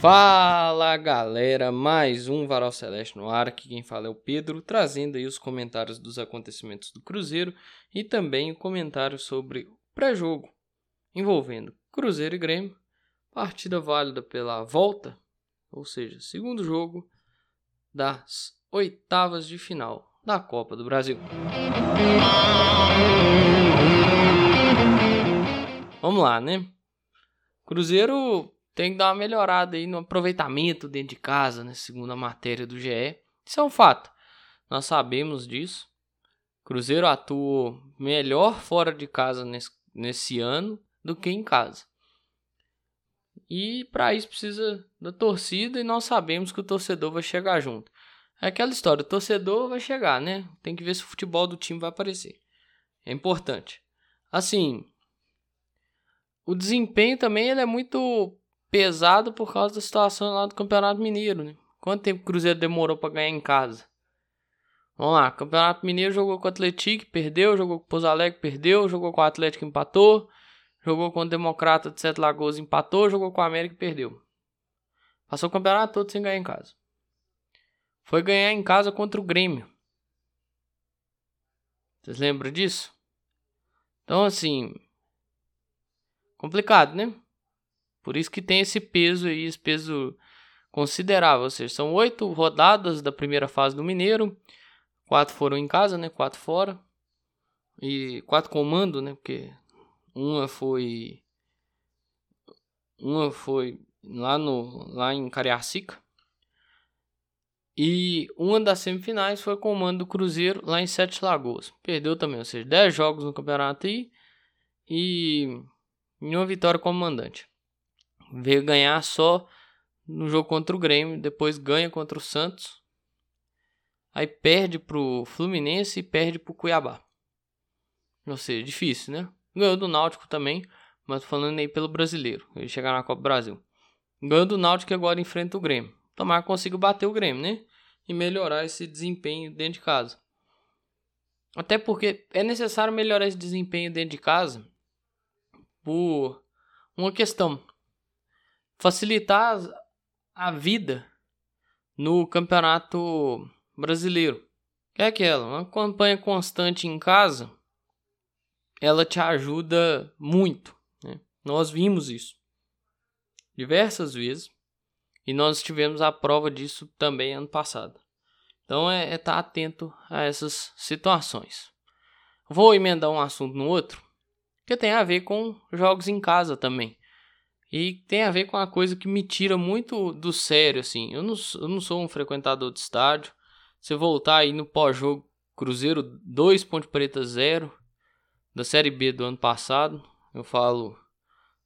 Fala galera, mais um Varal Celeste no ar. Aqui quem fala é o Pedro, trazendo aí os comentários dos acontecimentos do Cruzeiro e também o comentário sobre o pré-jogo envolvendo Cruzeiro e Grêmio, partida válida pela volta, ou seja, segundo jogo das oitavas de final da Copa do Brasil. Vamos lá, né? Cruzeiro tem que dar uma melhorada aí no aproveitamento dentro de casa, né? Segundo a matéria do GE. Isso é um fato. Nós sabemos disso. Cruzeiro atuou melhor fora de casa nesse, nesse ano do que em casa. E para isso precisa da torcida e nós sabemos que o torcedor vai chegar junto. É aquela história, o torcedor vai chegar, né? Tem que ver se o futebol do time vai aparecer. É importante. Assim, o desempenho também ele é muito pesado por causa da situação lá do Campeonato Mineiro, né? Quanto tempo o Cruzeiro demorou para ganhar em casa? Vamos lá, Campeonato Mineiro jogou com o Atlético, perdeu, jogou com o Pouso perdeu, jogou com o Atlético, empatou, jogou com o Democrata de Sete Lagoas, empatou, jogou com o América e perdeu. Passou o campeonato todo sem ganhar em casa. Foi ganhar em casa contra o Grêmio. Vocês lembram disso? Então, assim, complicado, né? Por isso que tem esse peso aí, esse peso considerável. Ou seja, são oito rodadas da primeira fase do Mineiro. Quatro foram em casa, né? Quatro fora. E quatro comando, né? Porque uma foi. Uma foi lá, no, lá em Cariacica. E uma das semifinais foi com o mando do Cruzeiro lá em Sete Lagoas. Perdeu também, ou seja, 10 jogos no campeonato aí. E nenhuma vitória como mandante. Veio ganhar só no jogo contra o Grêmio, depois ganha contra o Santos. Aí perde pro Fluminense e perde pro Cuiabá. Ou seja, difícil, né? Ganhou do Náutico também, mas falando aí pelo brasileiro. Ele chegar na Copa do Brasil. Ganhou do Náutico e agora enfrenta o Grêmio. Tomara que consiga bater o Grêmio, né? E melhorar esse desempenho dentro de casa. Até porque é necessário melhorar esse desempenho dentro de casa por uma questão facilitar a vida no campeonato brasileiro. É aquela, uma campanha constante em casa, ela te ajuda muito. Né? Nós vimos isso diversas vezes e nós tivemos a prova disso também ano passado. Então é estar é tá atento a essas situações. Vou emendar um assunto no outro que tem a ver com jogos em casa também. E tem a ver com uma coisa que me tira muito do sério, assim. Eu não, eu não sou um frequentador de estádio. Se voltar aí no pós-jogo Cruzeiro 2 Ponte Preta 0 da Série B do ano passado, eu falo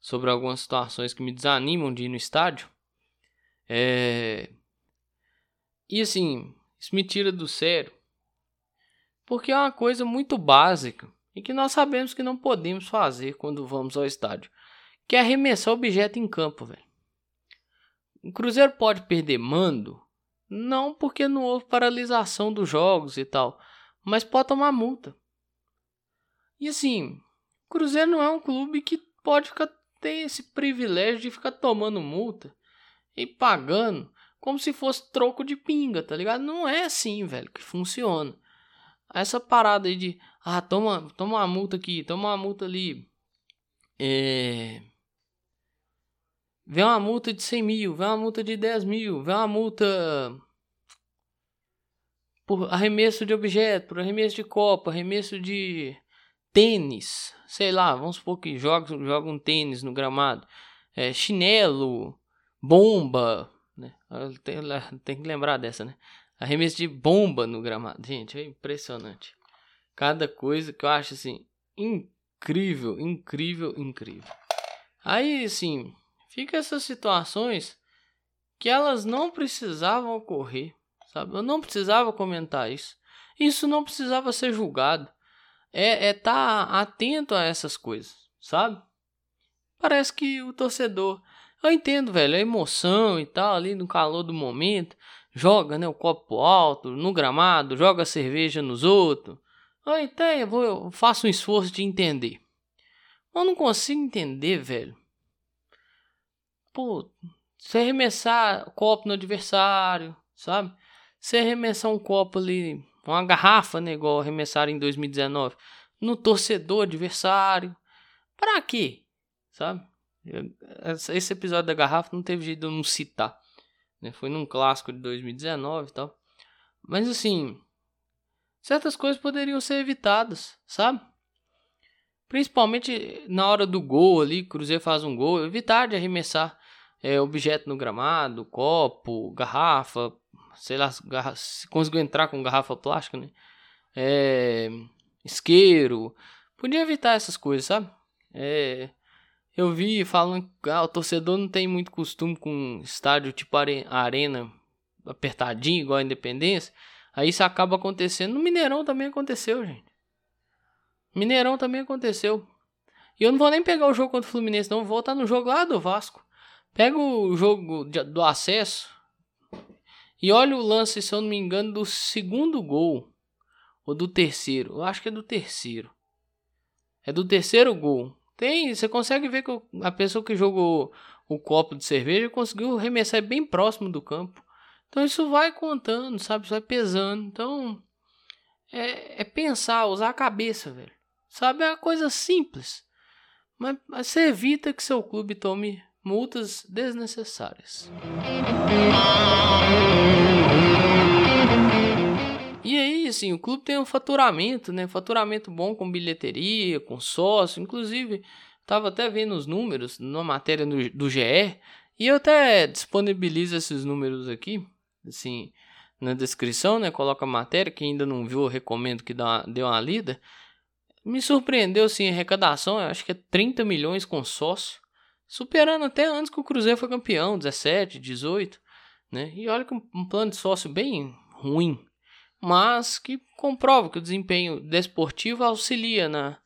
sobre algumas situações que me desanimam de ir no estádio. É... E assim, isso me tira do sério. Porque é uma coisa muito básica e que nós sabemos que não podemos fazer quando vamos ao estádio que é arremessar objeto em campo, velho. O Cruzeiro pode perder mando? Não, porque não houve paralisação dos jogos e tal, mas pode tomar multa. E assim, o Cruzeiro não é um clube que pode ficar ter esse privilégio de ficar tomando multa e pagando como se fosse troco de pinga, tá ligado? Não é assim, velho, que funciona. Essa parada aí de, ah, toma, toma uma multa aqui, toma uma multa ali. É, Vem uma multa de 100 mil, vem uma multa de 10 mil, vem uma multa por arremesso de objeto, por arremesso de copa, arremesso de tênis, sei lá, vamos supor que jogam, jogam tênis no gramado, é, chinelo, bomba, né? Tem, tem que lembrar dessa, né? Arremesso de bomba no gramado, gente, é impressionante. Cada coisa que eu acho assim incrível, incrível, incrível. Aí, assim, fica essas situações que elas não precisavam ocorrer, sabe? Eu não precisava comentar isso. Isso não precisava ser julgado. É é tá atento a essas coisas, sabe? Parece que o torcedor. Eu entendo, velho, a emoção e tal, ali no calor do momento. Joga né, o copo alto no gramado, joga cerveja nos outros. Eu até eu, vou, eu faço um esforço de entender. Eu não consigo entender, velho pô, Você arremessar copo no adversário, sabe? Você arremessar um copo ali, uma garrafa, né? Igual arremessaram em 2019, no torcedor adversário. Pra quê? Sabe? Esse episódio da garrafa não teve jeito de eu não citar. Né? Foi num clássico de 2019 e tal. Mas assim, certas coisas poderiam ser evitadas, sabe? Principalmente na hora do gol ali, Cruzeiro faz um gol, evitar de arremessar é, objeto no gramado, copo, garrafa, sei lá, garra se conseguiu entrar com garrafa plástica, né? É, isqueiro, podia evitar essas coisas, sabe? É, eu vi falando que ah, o torcedor não tem muito costume com estádio tipo arena apertadinho, igual a Independência. Aí isso acaba acontecendo. No Mineirão também aconteceu, gente. Mineirão também aconteceu. E eu não vou nem pegar o jogo contra o Fluminense, não. Vou voltar no jogo lá do Vasco. Pega o jogo do acesso e olha o lance, se eu não me engano, do segundo gol. Ou do terceiro. Eu acho que é do terceiro. É do terceiro gol. Tem, você consegue ver que a pessoa que jogou o copo de cerveja conseguiu remessar bem próximo do campo. Então isso vai contando, sabe? Isso vai pesando. Então é, é pensar, usar a cabeça, velho. Sabe? É uma coisa simples. Mas, mas você evita que seu clube tome multas desnecessárias. E aí, assim, o clube tem um faturamento, né? Faturamento bom com bilheteria, com sócio. Inclusive, tava até vendo os números numa matéria do, do GE. E eu até disponibilizo esses números aqui, assim, na descrição, né? Coloca a matéria. Quem ainda não viu, eu recomendo que dá, dê uma lida. Me surpreendeu, assim, a arrecadação. Eu acho que é 30 milhões com sócio. Superando até antes que o Cruzeiro foi campeão, 17, 18. Né? E olha que um, plano de sócio bem ruim mas que comprova que o desempenho desportivo auxilia na,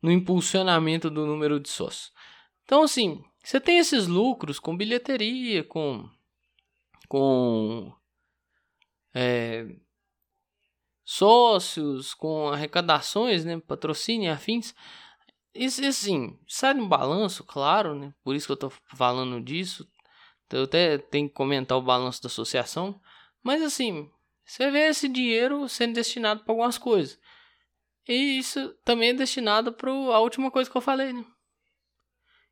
no impulsionamento do número de sócios. Então, assim, você tem esses lucros com bilheteria, com, com é, sócios, com arrecadações, né, patrocínio e afins. E assim, sai no balanço, claro, né? Por isso que eu estou falando disso. Eu até tenho que comentar o balanço da associação. Mas assim, você vê esse dinheiro sendo destinado para algumas coisas. E isso também é destinado para a última coisa que eu falei, né?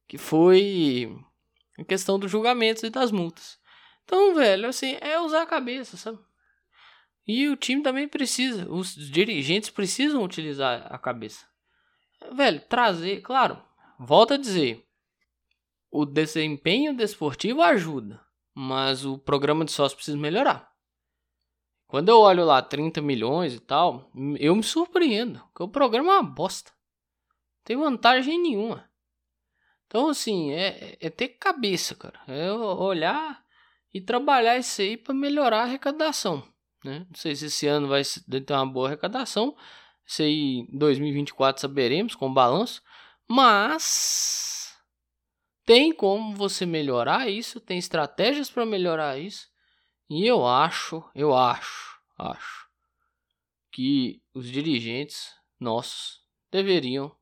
Que foi a questão dos julgamentos e das multas. Então, velho, assim, é usar a cabeça, sabe? E o time também precisa, os dirigentes precisam utilizar a cabeça. Velho, trazer, claro, volta a dizer, o desempenho desportivo ajuda, mas o programa de sócio precisa melhorar. Quando eu olho lá 30 milhões e tal, eu me surpreendo, porque o programa é uma bosta. Não tem vantagem nenhuma. Então, assim, é, é ter cabeça, cara. É olhar e trabalhar isso aí para melhorar a arrecadação. Né? Não sei se esse ano vai ter uma boa arrecadação. Isso aí em 2024 saberemos com o balanço. Mas tem como você melhorar isso, tem estratégias para melhorar isso. E eu acho, eu acho, acho que os dirigentes nossos deveriam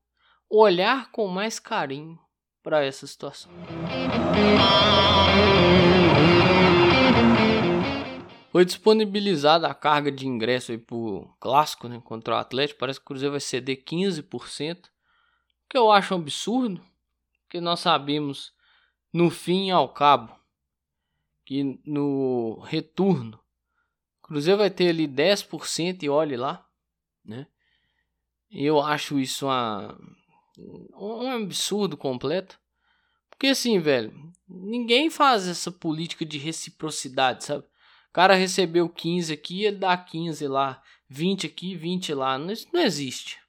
olhar com mais carinho para essa situação. Foi disponibilizada a carga de ingresso para o clássico né, contra o Atlético. Parece que o Cruzeiro vai ceder 15%, que eu acho um absurdo, porque nós sabemos, no fim e ao cabo, que no retorno, o Cruzeiro vai ter ali 10% e olhe lá, né? Eu acho isso uma, um absurdo completo. Porque assim, velho, ninguém faz essa política de reciprocidade, sabe? O cara recebeu 15 aqui, ele dá 15 lá, 20 aqui, 20 lá. Isso não existe.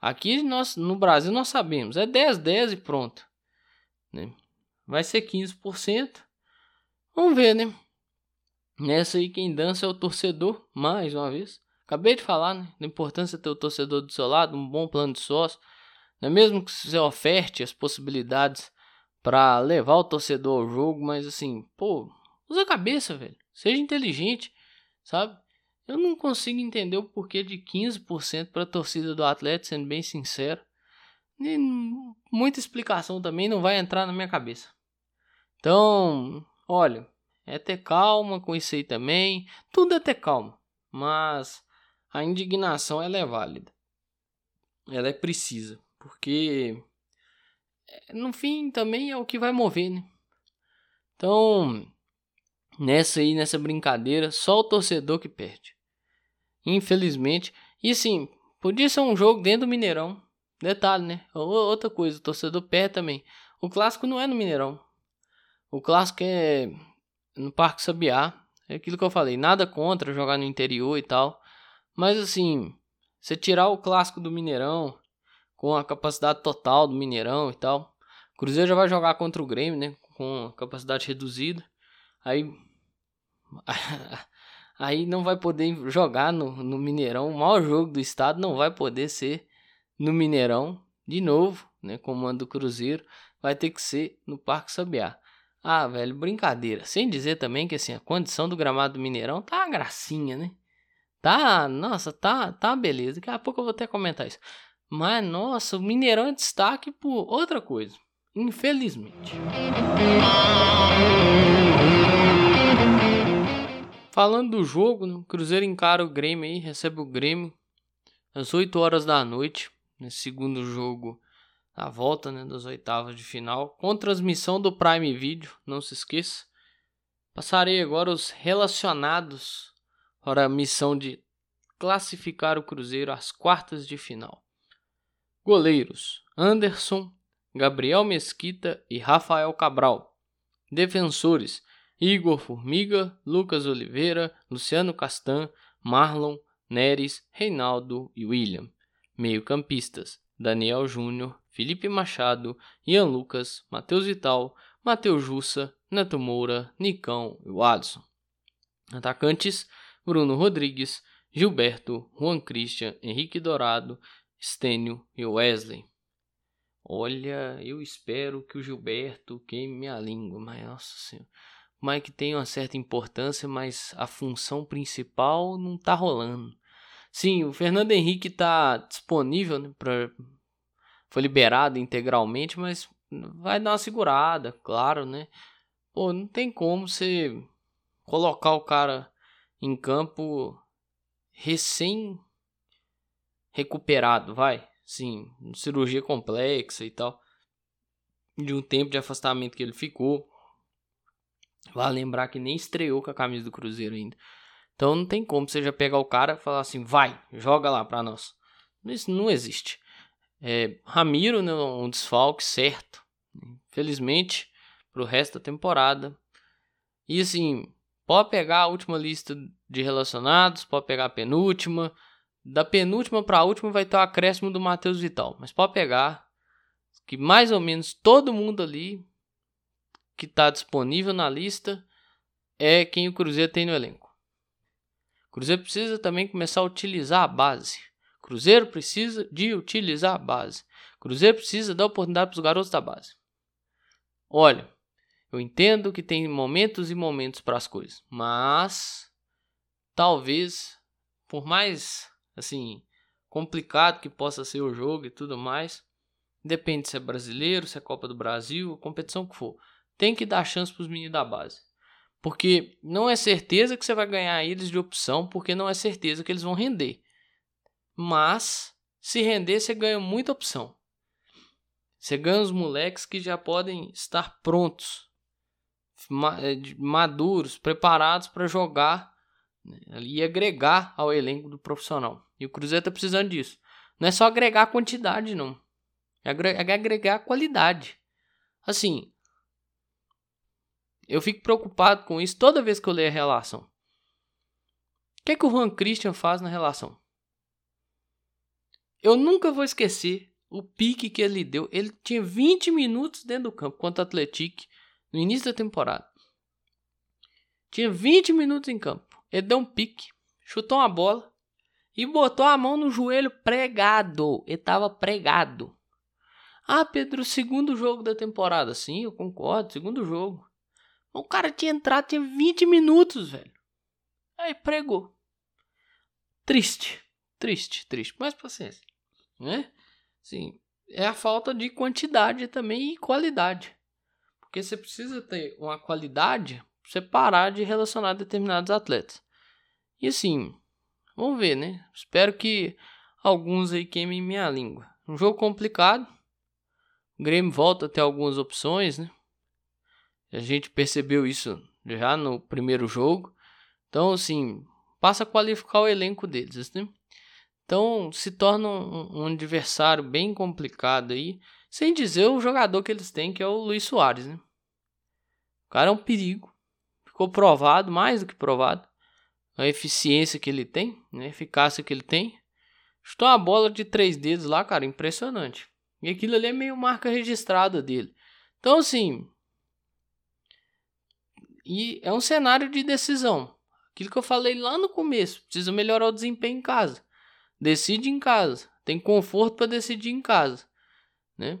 Aqui nós, no Brasil nós sabemos, é 10, 10 e pronto. Né? Vai ser 15%. Vamos ver, né? Nessa aí quem dança é o torcedor, mais uma vez. Acabei de falar, né? Da importância de ter o torcedor do seu lado, um bom plano de sócio. Não é mesmo que você oferte as possibilidades para levar o torcedor ao jogo, mas assim, pô, usa a cabeça, velho. Seja inteligente, sabe? Eu não consigo entender o porquê de 15% para a torcida do Atlético, sendo bem sincero. E muita explicação também não vai entrar na minha cabeça. Então, olha, é ter calma com isso aí também. Tudo é ter calma. Mas a indignação ela é válida. Ela é precisa. Porque é, no fim também é o que vai mover, né? Então, nessa aí, nessa brincadeira, só o torcedor que perde. Infelizmente. E assim, podia ser um jogo dentro do Mineirão. Detalhe, né? Outra coisa, o torcedor perde também. O clássico não é no Mineirão. O clássico é no Parque Sabiá. É aquilo que eu falei, nada contra jogar no interior e tal. Mas assim, você tirar o clássico do Mineirão com a capacidade total do Mineirão e tal. O Cruzeiro já vai jogar contra o Grêmio, né? Com capacidade reduzida. Aí aí não vai poder jogar no, no Mineirão. O maior jogo do estado não vai poder ser no Mineirão de novo, né? Comando do Cruzeiro. Vai ter que ser no Parque Sabiá. Ah, velho, brincadeira. Sem dizer também que assim, a condição do gramado do Mineirão tá uma gracinha, né? Tá, nossa, tá, tá beleza. Daqui a pouco eu vou até comentar isso. Mas, nossa, o Mineirão é destaque por outra coisa. Infelizmente. Falando do jogo, né, o Cruzeiro encara o Grêmio aí, recebe o Grêmio às 8 horas da noite, nesse segundo jogo a volta né, das oitavas de final, com transmissão do Prime Video, não se esqueça. Passarei agora os relacionados para a missão de classificar o Cruzeiro às quartas de final. Goleiros: Anderson, Gabriel Mesquita e Rafael Cabral. Defensores: Igor Formiga, Lucas Oliveira, Luciano Castan, Marlon, Neres, Reinaldo e William. Meio-campistas: Daniel Júnior, Felipe Machado, Ian Lucas, Matheus Vital, Matheus Jussa, Neto Moura, Nicão e Wadson. Atacantes: Bruno Rodrigues, Gilberto, Juan Christian, Henrique Dourado, Stênio e Wesley. Olha, eu espero que o Gilberto queime minha língua, mas nossa senhora. Que tem uma certa importância, mas a função principal não tá rolando. Sim, o Fernando Henrique tá disponível né, para foi liberado integralmente, mas vai dar uma segurada, claro, né? Pô, não tem como você colocar o cara em campo recém recuperado, vai? Sim, cirurgia complexa e tal. De um tempo de afastamento que ele ficou. Vale lembrar que nem estreou com a camisa do Cruzeiro ainda. Então não tem como você já pegar o cara e falar assim, vai, joga lá pra nós. Isso não existe. É, Ramiro, né, um desfalque certo, felizmente, para o resto da temporada. E assim, pode pegar a última lista de relacionados, pode pegar a penúltima. Da penúltima para a última vai ter o acréscimo do Matheus Vital, mas pode pegar que mais ou menos todo mundo ali que está disponível na lista é quem o Cruzeiro tem no elenco. O Cruzeiro precisa também começar a utilizar a base. Cruzeiro precisa de utilizar a base. Cruzeiro precisa dar oportunidade para os garotos da base. Olha, eu entendo que tem momentos e momentos para as coisas, mas talvez, por mais assim complicado que possa ser o jogo e tudo mais, depende se é brasileiro, se é Copa do Brasil, competição que for, tem que dar chance para os meninos da base. Porque não é certeza que você vai ganhar eles de opção, porque não é certeza que eles vão render. Mas, se render, você ganha muita opção. Você ganha os moleques que já podem estar prontos, eh, maduros, preparados para jogar né, e agregar ao elenco do profissional. E o Cruzeiro está precisando disso. Não é só agregar quantidade, não. É, é agregar qualidade. Assim, eu fico preocupado com isso toda vez que eu leio a relação. O que, é que o Juan Christian faz na relação? Eu nunca vou esquecer o pique que ele deu. Ele tinha 20 minutos dentro do campo contra o Atlético no início da temporada. Tinha 20 minutos em campo. Ele deu um pique, chutou uma bola e botou a mão no joelho pregado. Ele estava pregado. Ah, Pedro, segundo jogo da temporada. Sim, eu concordo, segundo jogo. O cara tinha entrado, tinha 20 minutos, velho. Aí pregou. Triste, triste, triste. Mas paciência né? Sim, é a falta de quantidade também e qualidade. Porque você precisa ter uma qualidade pra você parar de relacionar determinados atletas. E assim, vamos ver, né? Espero que alguns aí queimem minha língua. Um jogo complicado. O Grêmio volta a ter algumas opções, né? A gente percebeu isso já no primeiro jogo. Então, assim, passa a qualificar o elenco deles, né? Então, se torna um, um adversário bem complicado aí. Sem dizer o jogador que eles têm, que é o Luiz Soares, né? O cara é um perigo. Ficou provado, mais do que provado. A eficiência que ele tem, né? a eficácia que ele tem. Chutou uma bola de três dedos lá, cara, impressionante. E aquilo ali é meio marca registrada dele. Então, assim. E é um cenário de decisão. Aquilo que eu falei lá no começo. Precisa melhorar o desempenho em casa. Decide em casa. Tem conforto para decidir em casa né?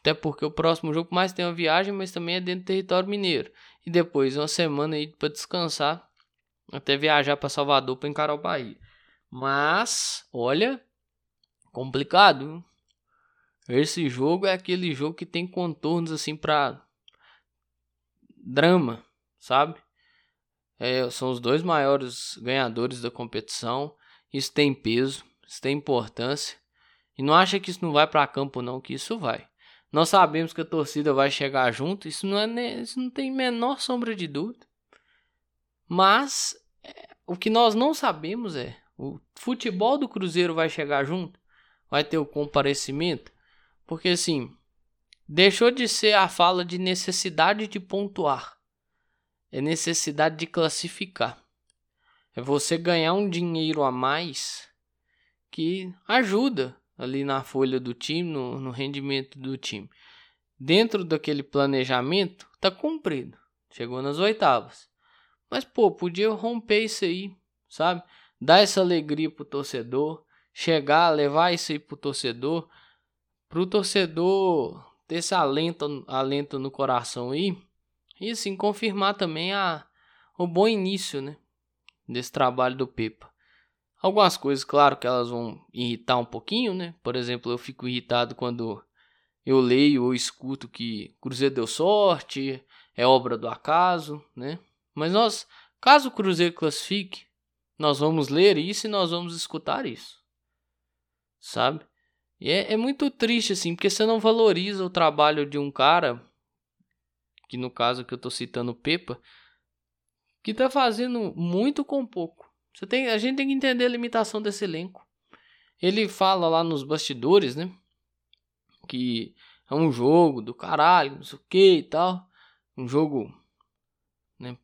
Até porque o próximo jogo mais tem uma viagem, mas também é dentro do território mineiro. E depois uma semana aí para descansar, até viajar para Salvador para encarar o Bahia. Mas, olha, complicado. Esse jogo é aquele jogo que tem contornos assim para drama, sabe? É, são os dois maiores ganhadores da competição. Isso tem peso, isso tem importância. E não acha que isso não vai para campo não, que isso vai. Nós sabemos que a torcida vai chegar junto, isso não é isso não tem menor sombra de dúvida. Mas é, o que nós não sabemos é, o futebol do Cruzeiro vai chegar junto? Vai ter o comparecimento? Porque assim, deixou de ser a fala de necessidade de pontuar. É necessidade de classificar. É você ganhar um dinheiro a mais que ajuda ali na folha do time, no, no rendimento do time. Dentro daquele planejamento, tá cumprido. Chegou nas oitavas. Mas, pô, podia romper isso aí, sabe? Dar essa alegria pro torcedor, chegar, levar isso aí pro torcedor, pro torcedor ter esse alento, alento no coração aí, e assim, confirmar também a, o bom início, né? Desse trabalho do Pepa. Algumas coisas, claro, que elas vão irritar um pouquinho, né? Por exemplo, eu fico irritado quando eu leio ou escuto que Cruzeiro deu sorte, é obra do acaso, né? Mas nós, caso o Cruzeiro classifique, nós vamos ler isso e nós vamos escutar isso. Sabe? E é, é muito triste, assim, porque você não valoriza o trabalho de um cara, que no caso que eu tô citando, Pepa, que tá fazendo muito com pouco. Você tem, a gente tem que entender a limitação desse elenco. Ele fala lá nos bastidores, né? Que é um jogo do caralho, não sei o que e tal. Um jogo né,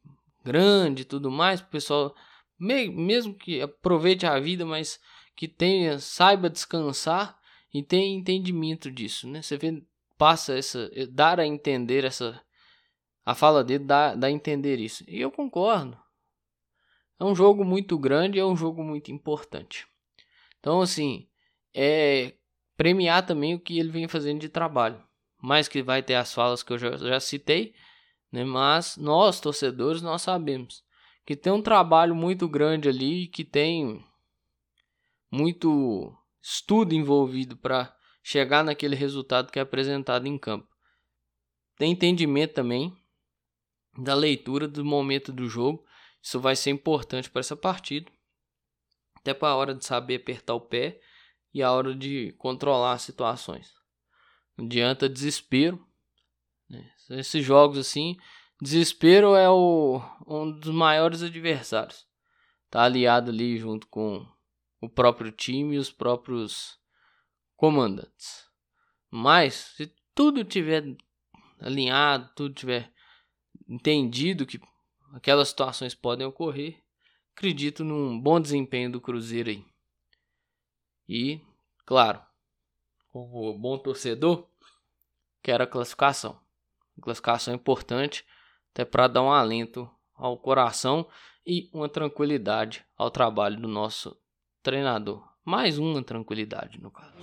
grande e tudo mais. O pessoal, mesmo que aproveite a vida, mas que tenha, saiba descansar e tenha entendimento disso, né? Você vê, passa essa, dar a entender essa, a fala dele dá, dá a entender isso. E eu concordo. É um jogo muito grande, é um jogo muito importante. Então, assim, é premiar também o que ele vem fazendo de trabalho. Mais que vai ter as falas que eu já, já citei, né? mas nós, torcedores, nós sabemos que tem um trabalho muito grande ali, que tem muito estudo envolvido para chegar naquele resultado que é apresentado em campo. Tem entendimento também da leitura do momento do jogo isso vai ser importante para essa partida. Até para a hora de saber apertar o pé e a hora de controlar as situações. Não adianta desespero. Né? Esses jogos assim, desespero é o, um dos maiores adversários. Tá aliado ali junto com o próprio time e os próprios comandantes. Mas se tudo tiver alinhado, tudo tiver entendido que aquelas situações podem ocorrer. Acredito num bom desempenho do Cruzeiro aí. E, claro, como bom torcedor, quero a classificação. A classificação é importante, até para dar um alento ao coração e uma tranquilidade ao trabalho do nosso treinador. Mais uma tranquilidade, no caso.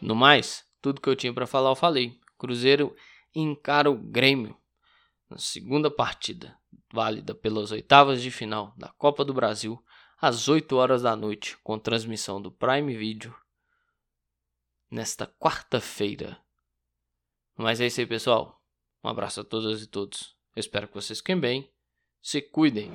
No mais, tudo que eu tinha para falar eu falei. Cruzeiro encara o Grêmio na segunda partida, válida pelas oitavas de final da Copa do Brasil, às 8 horas da noite, com transmissão do Prime Video nesta quarta-feira. Mas é isso aí, pessoal. Um abraço a todas e todos. Eu espero que vocês fiquem bem. Se cuidem.